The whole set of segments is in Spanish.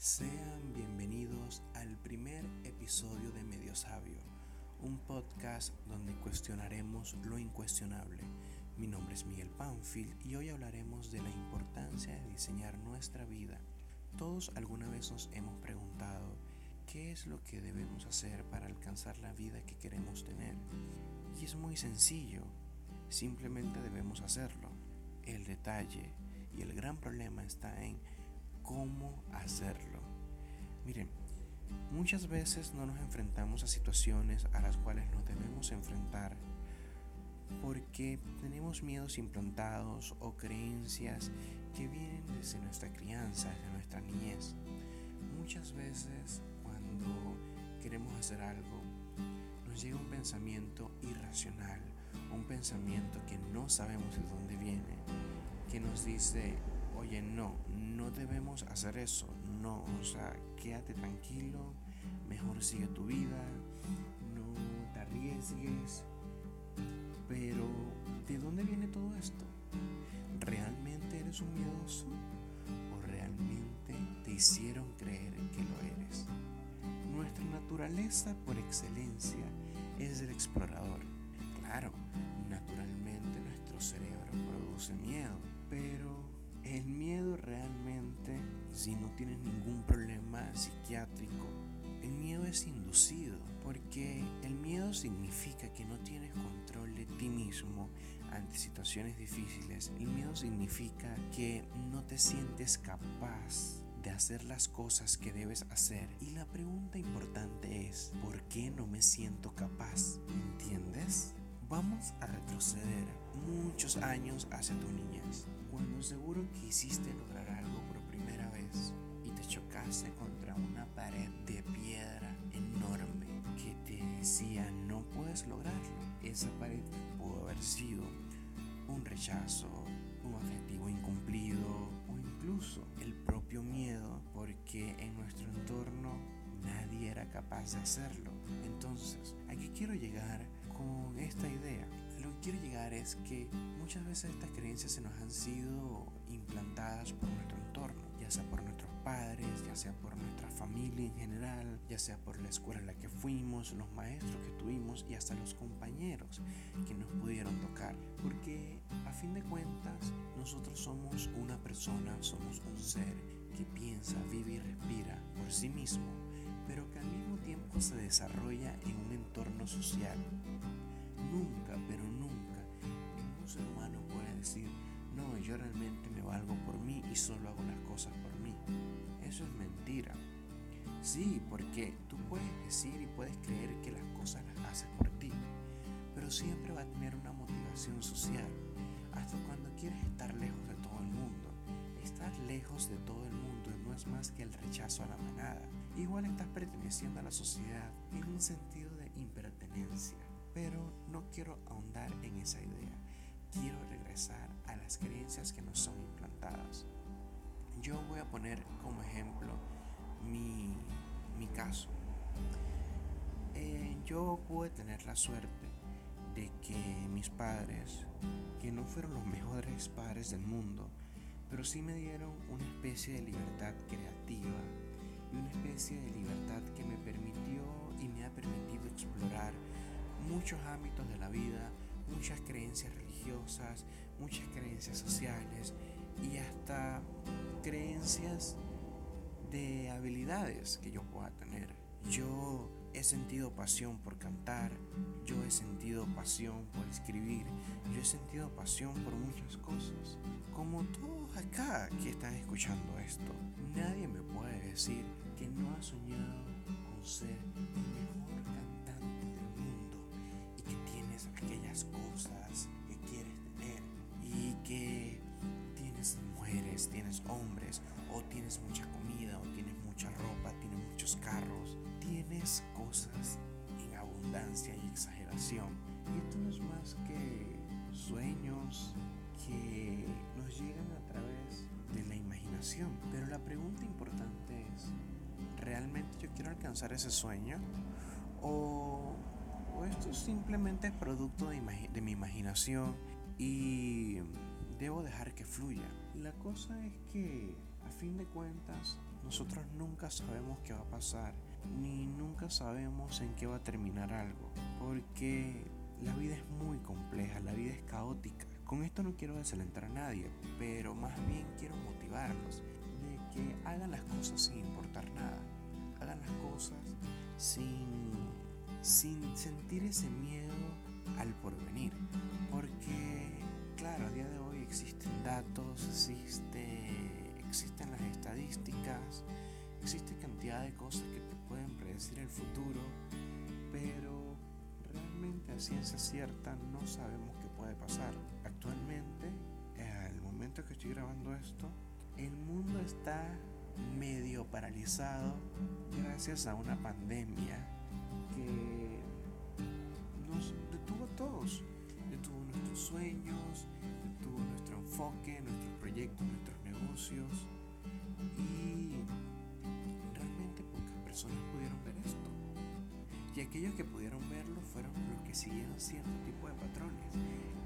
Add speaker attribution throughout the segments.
Speaker 1: Sean bienvenidos al primer episodio de Medio Sabio, un podcast donde cuestionaremos lo incuestionable. Mi nombre es Miguel Panfield y hoy hablaremos de la importancia de diseñar nuestra vida. Todos alguna vez nos hemos preguntado qué es lo que debemos hacer para alcanzar la vida que queremos tener. Y es muy sencillo, simplemente debemos hacerlo. El detalle y el gran problema está en cómo hacerlo. Miren, muchas veces no nos enfrentamos a situaciones a las cuales nos debemos enfrentar porque tenemos miedos implantados o creencias que vienen desde nuestra crianza, desde nuestra niñez. Muchas veces cuando queremos hacer algo, nos llega un pensamiento irracional, un pensamiento que no sabemos de dónde viene, que nos dice, oye, no, no debemos hacer eso, no, o sea, quédate tranquilo, mejor sigue tu vida, no te arriesgues. Pero, ¿de dónde viene todo esto? ¿Realmente eres un miedoso? ¿O realmente te hicieron creer que lo eres? Nuestra naturaleza por excelencia es el explorador. Claro, naturalmente nuestro cerebro produce miedo, pero el miedo realmente, si no tienes ningún problema psiquiátrico, el miedo es inducido, porque el miedo significa que no tienes control de ti mismo ante situaciones difíciles. El miedo significa que no te sientes capaz de hacer las cosas que debes hacer. Y la pregunta importante es, ¿por qué no me siento capaz? ¿Entiendes? Vamos a retroceder muchos años hacia tu niñez cuando seguro quisiste lograr algo por primera vez y te chocaste contra una pared de piedra enorme que te decía no puedes lograrlo. Esa pared pudo haber sido un rechazo, un objetivo incumplido o incluso el propio miedo porque en nuestro entorno nadie era capaz de hacerlo. Entonces, aquí quiero llegar con esta idea quiero llegar es que muchas veces estas creencias se nos han sido implantadas por nuestro entorno, ya sea por nuestros padres, ya sea por nuestra familia en general, ya sea por la escuela en la que fuimos, los maestros que tuvimos y hasta los compañeros que nos pudieron tocar. Porque a fin de cuentas nosotros somos una persona, somos un ser que piensa, vive y respira por sí mismo, pero que al mismo tiempo se desarrolla en un entorno social Nunca, pero decir, no, yo realmente me valgo por mí y solo hago las cosas por mí. Eso es mentira. Sí, porque tú puedes decir y puedes creer que las cosas las haces por ti, pero siempre va a tener una motivación social. Hasta cuando quieres estar lejos de todo el mundo. Estar lejos de todo el mundo no es más que el rechazo a la manada. Igual estás perteneciendo a la sociedad en un sentido de impertenencia. Pero no quiero ahondar en esa idea. Quiero regresar a las creencias que nos son implantadas. Yo voy a poner como ejemplo mi, caso. Eh, yo pude tener la suerte de que mis padres, que no fueron los mejores padres del mundo, pero sí me dieron una especie de libertad creativa y una especie de libertad que me permitió y me ha permitido explorar muchos ámbitos de la vida, muchas creencias religiosas, muchas creencias sociales y hasta creencias de habilidades que yo pueda tener. Yo he sentido pasión por cantar, yo he sentido pasión por escribir, yo he sentido pasión por muchas cosas. Como todos acá que están escuchando esto, nadie me puede decir que no ha soñado con ser el mejor cantante del mundo y que tienes aquellas cosas y que tienes mujeres, tienes hombres o tienes mucha comida o tienes mucha ropa, tienes muchos carros, tienes cosas en abundancia y exageración. Y esto no es más que sueños que nos llegan a través de la imaginación. Pero la pregunta importante es, ¿realmente yo quiero alcanzar ese sueño? ¿O, esto simplemente es producto de, de mi imaginación y debo dejar que fluya? La cosa es que, a fin de cuentas, nosotros nunca sabemos qué va a pasar, ni nunca sabemos en qué va a terminar algo, porque la vida es muy compleja, la vida es caótica. Con esto no quiero desalentar a nadie, pero más bien quiero motivarlos de que hagan las cosas sin importar nada, hagan las cosas sin, sin sentir ese miedo al porvenir, porque claro, a día de hoy existen datos, existe, existen las estadísticas, existe cantidad de cosas que te pueden predecir el futuro, pero realmente a ciencia cierta no sabemos qué puede pasar. Actualmente, al momento que estoy grabando esto, el mundo está medio paralizado gracias a una pandemia que nos detuvo a todos, sueños, detuvo nuestro enfoque, nuestros proyectos, nuestros negocios y realmente pocas personas pudieron ver esto. Y aquellos que pudieron verlo fueron los que siguieron cierto tipo de patrones,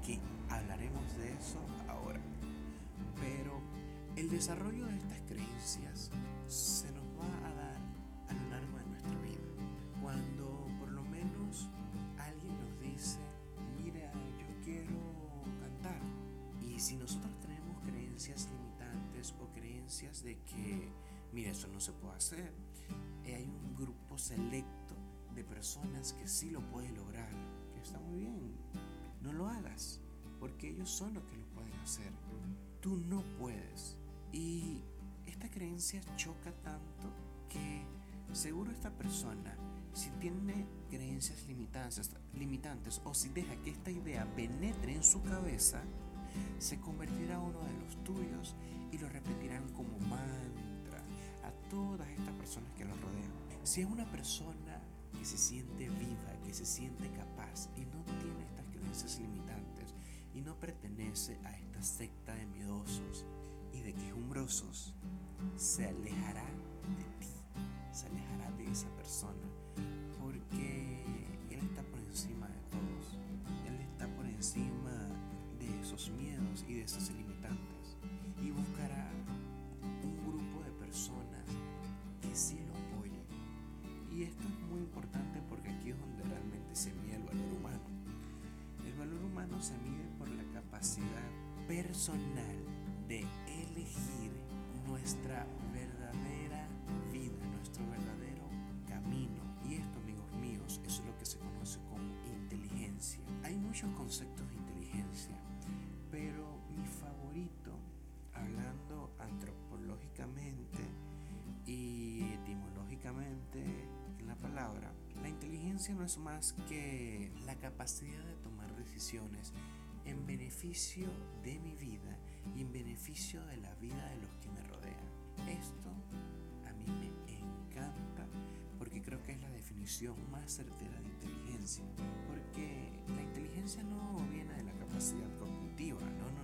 Speaker 1: que hablaremos de eso ahora. Pero el desarrollo de estas creencias se nos va a dar a lo largo de nuestra vida. Cuando si nosotros tenemos creencias limitantes o creencias de que, mira, eso no se puede hacer, eh, hay un grupo selecto de personas que sí lo puede lograr, que está muy bien. No lo hagas, porque ellos son los que lo pueden hacer. Tú no puedes. Y esta creencia choca tanto que seguro esta persona, si tiene creencias limitantes, limitantes o si deja que esta idea penetre en su cabeza, se convertirá uno de los tuyos y lo repetirán como mantra a todas estas personas que lo rodean. Si es una persona que se siente viva, que se siente capaz y no tiene estas creencias limitantes y no pertenece a esta secta de miedosos y de quejumbrosos, se alejará de ti, se alejará de esa persona, esas limitantes y buscará un grupo de personas que sí lo apoyen. Y esto es muy importante porque aquí es donde realmente se mide el valor humano. El valor humano se mide por la capacidad personal de elegir nuestra verdadera vida, nuestro verdadero camino. Y esto, amigos míos, es lo que se conoce como inteligencia. Hay muchos conceptos favorito, hablando antropológicamente y etimológicamente en la palabra, la inteligencia no es más que la capacidad de tomar decisiones en beneficio de mi vida y en beneficio de la vida de los que me rodean. Esto a mí me encanta porque creo que es la definición más certera de inteligencia. Porque la inteligencia no viene de la capacidad cognitiva, no, no,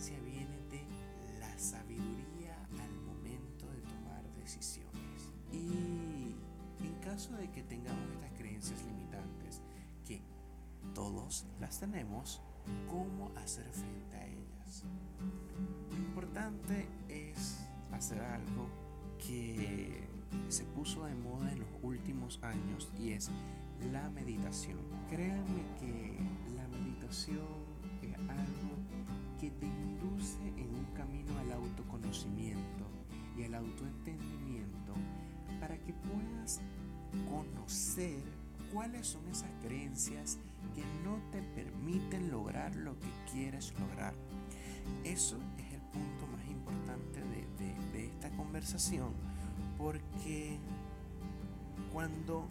Speaker 1: inteligencia viene de la sabiduría al momento de tomar decisiones. Y en caso de que tengamos estas creencias limitantes, que todos las tenemos, cómo hacer frente a ellas. Lo importante es hacer algo que se puso de moda en los últimos años y es la meditación. Créanme que la meditación que te induce en un camino al autoconocimiento y al autoentendimiento para que puedas conocer cuáles son esas creencias que no te permiten lograr lo que quieres lograr. Eso es el punto más importante de, de, esta conversación porque cuando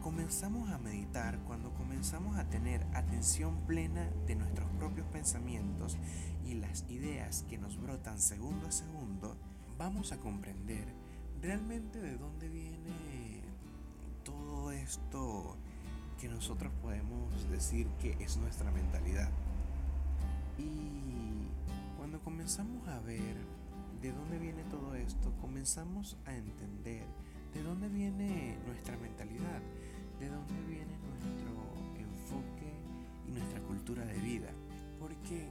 Speaker 1: comenzamos a meditar, cuando comenzamos a tener atención plena de nuestros propios pensamientos y las ideas que nos brotan segundo a segundo, vamos a comprender realmente de dónde viene todo esto que nosotros podemos decir que es nuestra mentalidad. Y cuando comenzamos a ver de dónde viene todo esto, comenzamos a entender de dónde viene nuestra mentalidad, de dónde viene nuestro enfoque y nuestra cultura de vida. Porque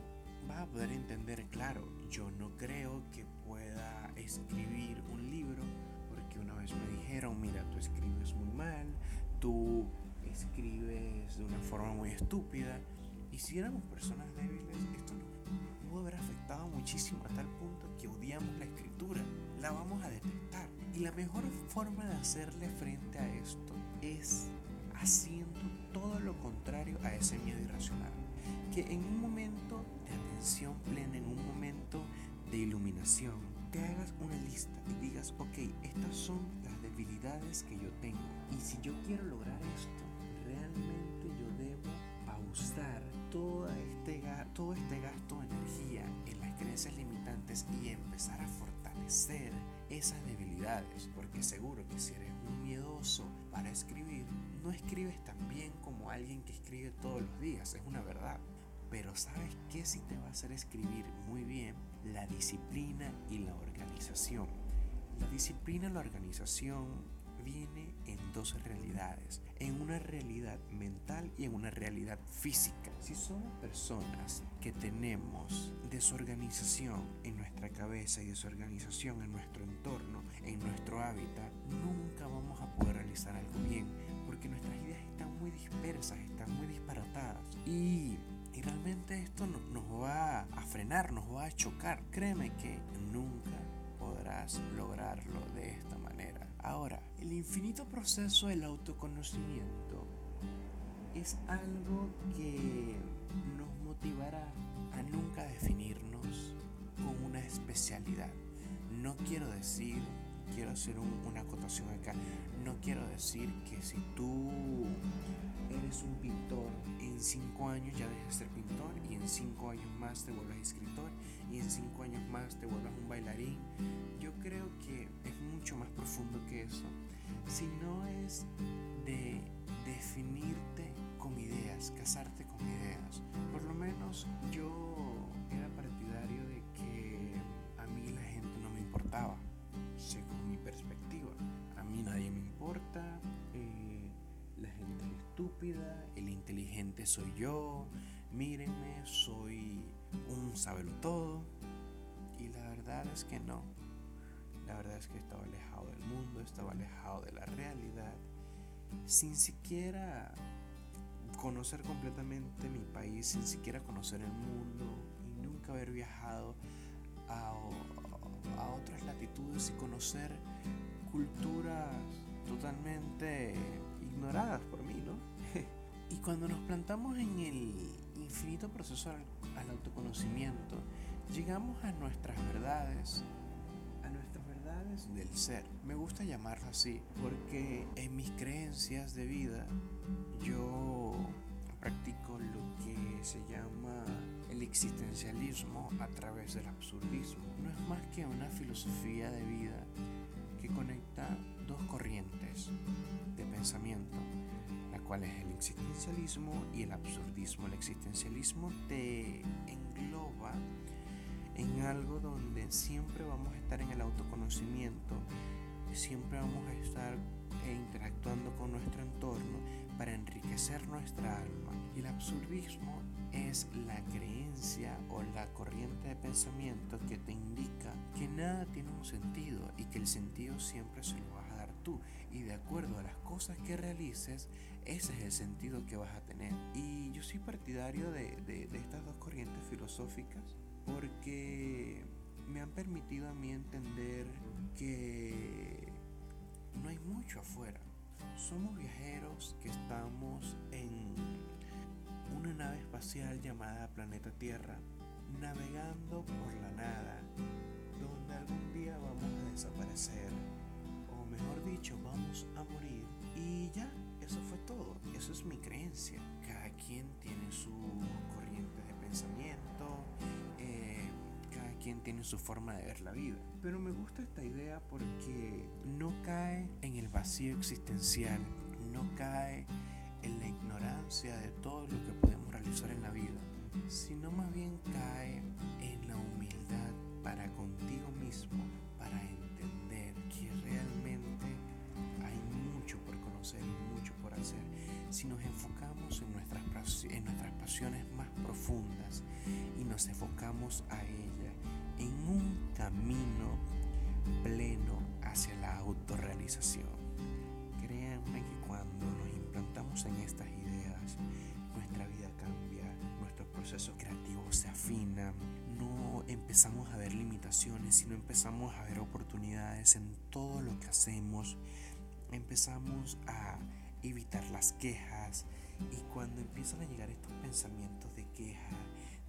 Speaker 1: vas a poder entender, claro, yo no creo que pueda escribir un libro porque una vez me dijeron, mira, tú escribes muy mal, tú escribes de una forma muy estúpida. Y si éramos personas débiles, esto nos pudo haber afectado muchísimo a tal punto que odiamos la escritura, la vamos a detestar. Y la mejor forma de hacerle frente a esto es haciendo todo lo contrario a ese miedo irracional. Que en un momento de atención plena, en un momento de iluminación, te hagas una lista y digas, ok, estas son las debilidades que yo tengo. Y si yo quiero lograr esto, realmente yo debo pausar todo este, todo este gasto de energía en las creencias limitantes y empezar a fortalecer esas debilidades. Porque seguro que si eres un miedoso para escribir, no escribes tan bien como alguien que escribe todos los días, es una verdad. Pero ¿sabes qué si te va a hacer escribir muy bien? La disciplina y la organización. La disciplina y la organización viene en dos realidades, en una realidad mental y en una realidad física. Si somos personas que tenemos desorganización en nuestra cabeza y desorganización en nuestro entorno, en nuestro hábitat, nunca vamos a poder realizar algo bien, nuestras ideas están muy dispersas, están muy disparatadas. Y y realmente esto nos va a frenar, nos va a chocar. Créeme que nunca podrás lograrlo de esta manera. Ahora, el infinito proceso del autoconocimiento es algo que nos motivará a nunca definirnos con una especialidad. No quiero decir, quiero hacer una acotación acá, no quiero decir que si tú eres un pintor, en cinco años ya dejas de ser pintor y en cinco años más te vuelvas escritor y en cinco años más te vuelvas un bailarín. Yo creo que es mucho más profundo que eso. Si no es de definirte con ideas, casarte con ideas. Por lo menos yo el inteligente soy yo, mírenme, soy un sabelo todo. Y la verdad es que no. La verdad es que estaba alejado del mundo, estaba alejado de la realidad, sin siquiera conocer completamente mi país, sin siquiera conocer el mundo y nunca haber viajado a, a otras latitudes y conocer culturas totalmente ignoradas por mí, ¿no? Y cuando nos plantamos en el infinito proceso al, autoconocimiento, llegamos a nuestras verdades, a nuestras verdades del ser. Me gusta llamarlo así porque en mis creencias de vida yo practico lo que se llama el existencialismo a través del absurdismo. No es más que una filosofía de vida que conecta dos corrientes de pensamiento, la cual es el existencialismo y el absurdismo. El existencialismo te engloba en algo donde siempre vamos a estar en el autoconocimiento, siempre vamos a estar interactuando con nuestro entorno para enriquecer nuestra alma. Y el absurdismo es la creencia o la corriente de pensamiento que te indica que nada tiene un sentido y que el sentido siempre se lo vas a dar tú. Y de acuerdo a las cosas que realices, ese es el sentido que vas a tener. Y yo soy partidario de, de, estas dos corrientes filosóficas porque me han permitido a mí entender que no hay mucho afuera. Somos viajeros que estamos en una nave espacial llamada Planeta Tierra, navegando por la nada, donde algún día vamos a desaparecer, o mejor dicho, vamos a morir. Y ya, eso fue todo, eso es mi creencia. Cada quien tiene su corriente de pensamiento, eh, cada quien tiene su forma de ver la vida. Pero me gusta esta idea porque no cae en el vacío existencial, no cae en la ignorancia de todo lo que podemos realizar en la vida, sino más bien cae en la humildad para contigo mismo, para entender que realmente hay mucho por conocer y mucho por hacer. Si nos enfocamos en nuestras, en nuestras pasiones más profundas y nos enfocamos a ella, en camino pleno hacia la autorrealización. Créanme que cuando nos implantamos en estas ideas, nuestra vida cambia, nuestro proceso creativo se afina, no empezamos a ver limitaciones, sino empezamos a ver oportunidades en todo lo que hacemos, empezamos a evitar las quejas y cuando empiezan a llegar estos pensamientos de queja,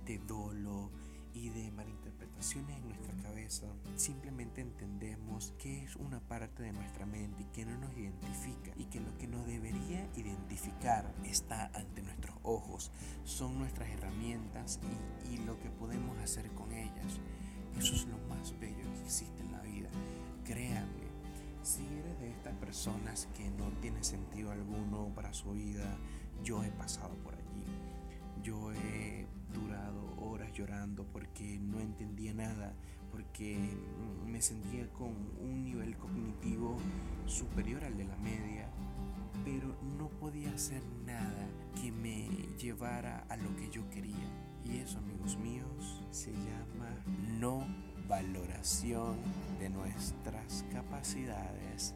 Speaker 1: de dolo y de malinterpretaciones en nuestra cabeza, simplemente entendemos que es una parte de nuestra mente y que no nos identifica y que lo que nos debería identificar está ante nuestros ojos, son nuestras herramientas y, y lo que podemos hacer con ellas. Eso es lo más bello que existe en la vida. Créanme, si eres de estas personas que no tiene sentido alguno para su vida, yo he pasado por allí. Yo he durado horas llorando porque no entendía nada, porque me sentía con un nivel cognitivo superior al de la media, pero no podía hacer nada que me llevara a lo que yo quería. Y eso, amigos míos, se llama no valoración de nuestras capacidades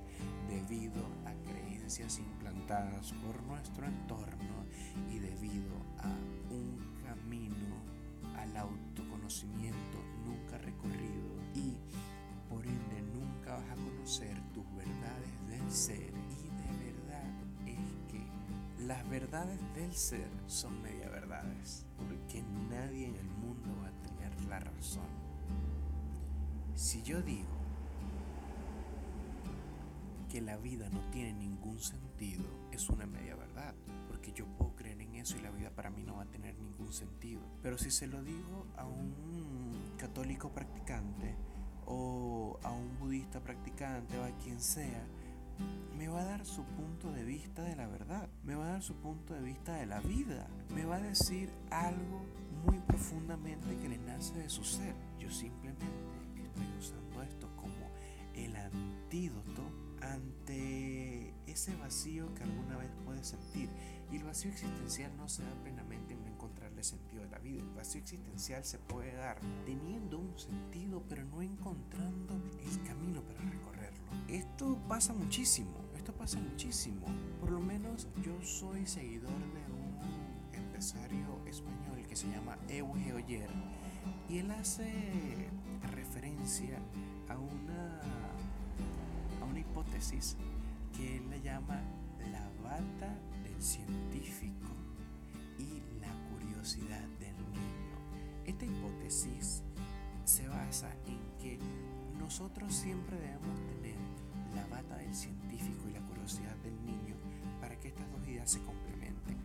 Speaker 1: debido a creencias implantadas por nuestro entorno y debido a al autoconocimiento nunca recorrido y por ende nunca vas a conocer tus verdades del ser y de verdad es que las verdades del ser son media verdades porque nadie en el mundo va a tener la razón. Si yo digo que la vida no tiene ningún sentido, es una media verdad, porque yo puedo creer en eso y la vida para mí no va a tener ningún sentido. Pero si se lo digo a un católico practicante o a un budista practicante o a quien sea, me va a dar su punto de vista de la verdad, me va a dar su punto de vista de la vida, me va a decir algo muy profundamente que le nace de su ser. Yo simplemente estoy usando esto como el antídoto ante ese vacío que alguna vez puedes sentir. El vacío existencial no se da plenamente en no encontrarle sentido a la vida. El vacío existencial se puede dar teniendo un sentido, pero no encontrando el camino para recorrerlo. Esto pasa muchísimo, esto pasa muchísimo. Por lo menos yo soy seguidor de un empresario español que se llama Euge Oyer y él hace referencia a una, a una hipótesis que él le llama la bata científico y la curiosidad del niño. Esta hipótesis se basa en que nosotros siempre debemos tener la bata del científico y la curiosidad del niño para que estas dos ideas se complementen.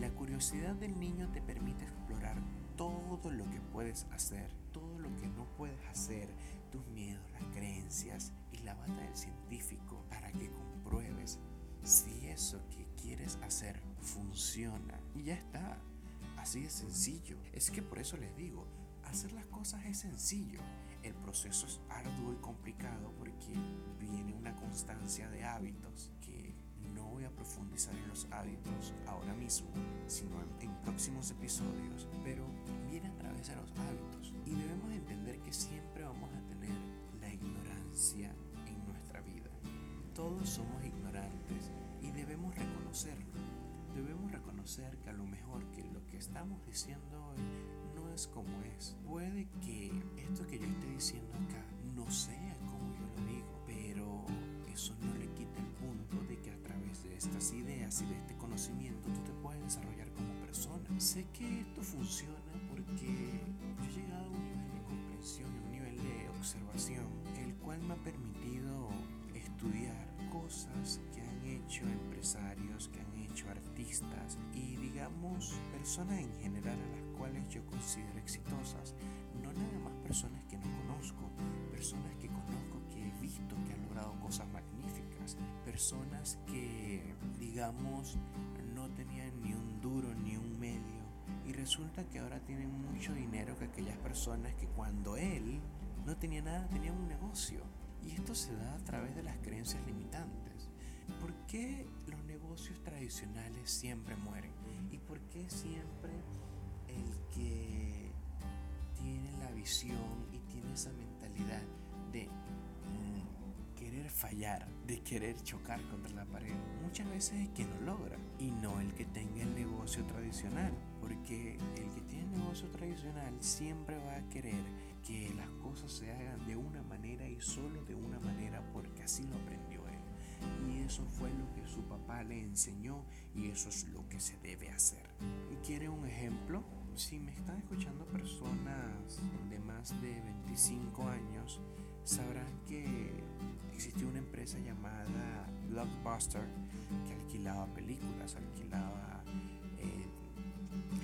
Speaker 1: La curiosidad del niño te permite explorar todo lo que puedes hacer, todo lo que no puedes hacer, tus miedos, las creencias y la bata del científico para que compruebes si eso quieres hacer funciona. Y ya está. Así de sencillo. Es que por eso les digo, hacer las cosas es sencillo. El proceso es arduo y complicado porque viene una constancia de hábitos que no voy a profundizar en los hábitos ahora mismo, sino en, próximos episodios, pero viene a través de los hábitos. Y debemos entender que siempre vamos a tener la ignorancia en nuestra vida. Todos somos ignorantes y debemos reconocerlo. Debemos reconocer que a lo mejor que lo que estamos diciendo hoy no es como es. Puede que esto que yo esté diciendo acá no sea como yo lo digo, pero eso no le quita el punto de que a través de estas ideas y de este conocimiento tú te puedes desarrollar como persona. Sé que esto funciona porque yo he llegado a un nivel de comprensión, a un nivel de observación, el cual me ha permitido estudiar cosas hecho empresarios, que han hecho artistas y digamos personas en general a las cuales yo considero exitosas. No nada más personas que no conozco, personas que conozco que he visto que han logrado cosas magníficas, personas que digamos no tenían ni un duro ni un medio y resulta que ahora tienen mucho dinero que aquellas personas que cuando él no tenía nada tenía un negocio. Y esto se da a través de las creencias limitantes. ¿Por qué los negocios tradicionales siempre mueren? ¿Y por qué siempre el que tiene la visión y tiene esa mentalidad de mm, querer fallar, de querer chocar contra la pared, muchas veces es que no logra y no el que tenga el negocio tradicional, porque el que tiene el negocio tradicional siempre va a querer que las cosas se hagan de una manera y solo de una manera porque así lo aprendió. Y eso fue lo que su papá le enseñó y eso es lo que se debe hacer. ¿Y quiere un ejemplo? Si me están escuchando personas de más de 25 años, sabrán que existió una empresa llamada Blockbuster que alquilaba películas, alquilaba eh,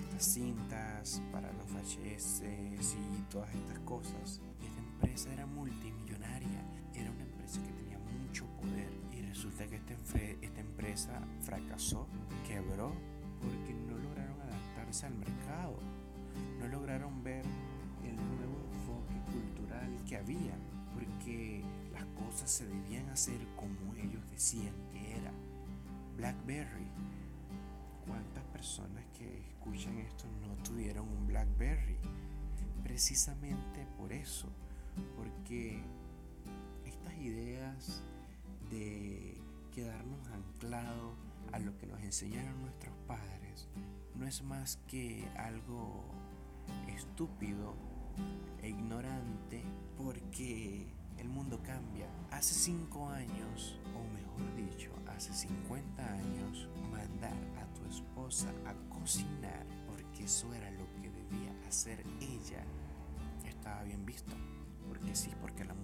Speaker 1: estas cintas para los VHS y todas estas cosas. Y esta empresa era multimillonaria, era una empresa que tenía mucho poder resulta que esta, esta empresa fracasó, quebró porque no lograron adaptarse al mercado, no lograron ver el nuevo enfoque cultural que había, porque las cosas se debían hacer como ellos decían que era. Blackberry. ¿Cuántas personas que escuchan esto no tuvieron un Blackberry? Precisamente por eso, porque estas ideas de quedarnos anclados a lo que nos enseñaron nuestros padres no es más que algo estúpido e ignorante porque el mundo cambia. Hace 5 años, o mejor dicho, hace 50 años, mandar a tu esposa a cocinar porque eso era lo que debía hacer ella, estaba bien visto. Porque sí, porque la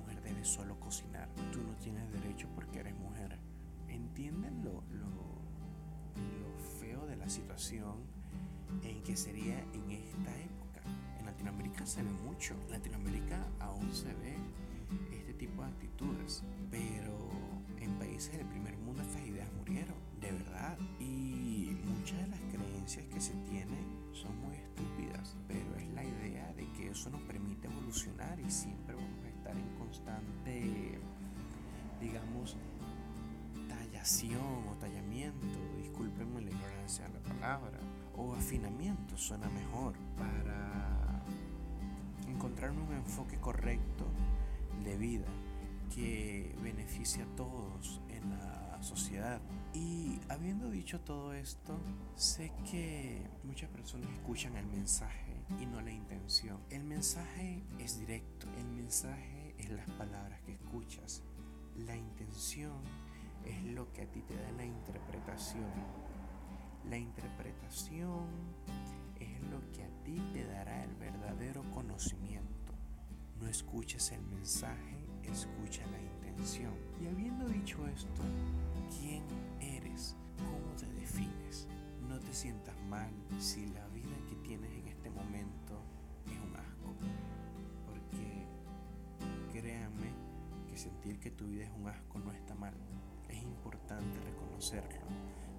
Speaker 1: tienes derecho porque eres mujer. ¿Entienden lo, lo, lo feo de la situación en que sería en esta época? En Latinoamérica se ve mucho. En Latinoamérica aún se ve este tipo de actitudes. Pero en países del primer mundo estas ideas murieron, de verdad. Y muchas de las creencias que se tienen son muy estúpidas, pero es la idea de que eso nos permite evolucionar y siempre vamos a estar en constante, digamos, tallación o tallamiento, discúlpenme la ignorancia de la palabra, o afinamiento suena mejor para encontrar un enfoque correcto de vida que beneficie a todos en la sociedad. Y habiendo dicho todo esto, sé que muchas personas escuchan el mensaje y no la intención. El mensaje es directo, el mensaje es las palabras que escuchas. La intención es lo que a ti te da la interpretación. La interpretación es lo que a ti te dará el verdadero conocimiento. No escuches el mensaje, escucha la intención. Y habiendo dicho esto, ¿quién eres? ¿Cómo te defines? No te sientas mal si la vida que tienes en este momento sentir que tu vida es un asco no está mal. Es importante reconocerlo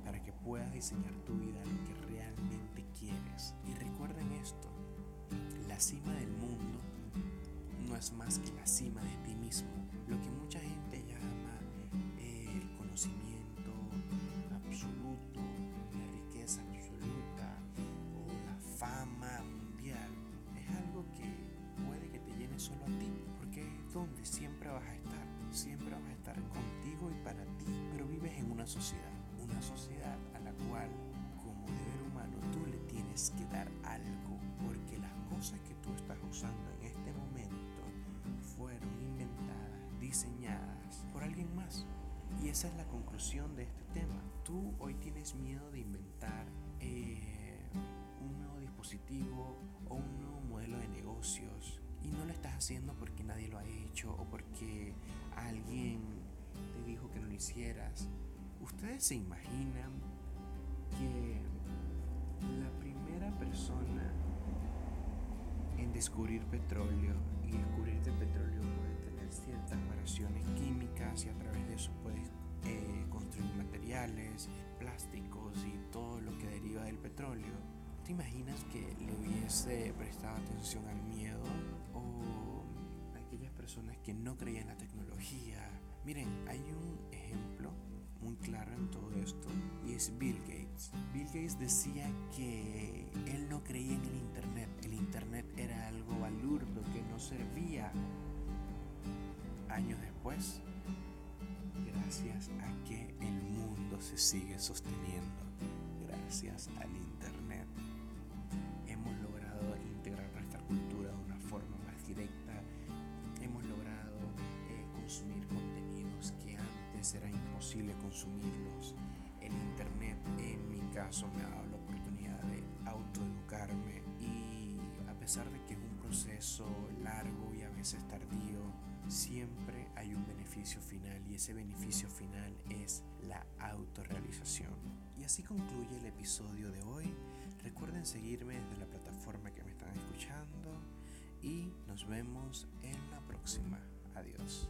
Speaker 1: para que puedas diseñar tu vida lo que realmente quieres. Y recuerden esto, la cima del mundo no es más que la cima de ti mismo. Lo que mucha gente llama eh, el conocimiento para ti, pero vives en una sociedad, una sociedad a la cual como deber humano tú le tienes que dar algo, porque las cosas que tú estás usando en este momento fueron inventadas, diseñadas por alguien más. Y esa es la conclusión de este tema. Tú hoy tienes miedo de inventar eh, un nuevo dispositivo o un nuevo modelo de negocios y no lo estás haciendo porque nadie lo ha hecho o porque alguien te dijo que no lo hicieras. Ustedes se imaginan que la primera persona en descubrir petróleo y descubrir que petróleo puede tener ciertas variaciones químicas y a través de eso puedes eh, construir materiales, plásticos y todo lo que deriva del petróleo. ¿Te imaginas que le hubiese prestado atención al miedo o aquellas personas que no creían en la tecnología? Miren, hay un ejemplo muy claro en todo esto y es Bill Gates. Bill Gates decía que él no creía en el Internet. El Internet era algo balurdo que no servía. Años después, gracias a que el mundo se sigue sosteniendo, gracias al Internet, era imposible consumirlos. El Internet, en mi caso, me ha dado la oportunidad de autoeducarme y a pesar de que es un proceso largo y a veces tardío, siempre hay un beneficio final y ese beneficio final es la autorrealización. Y así concluye el episodio de hoy. Recuerden seguirme desde la plataforma que me están escuchando y nos vemos en la próxima. Adiós.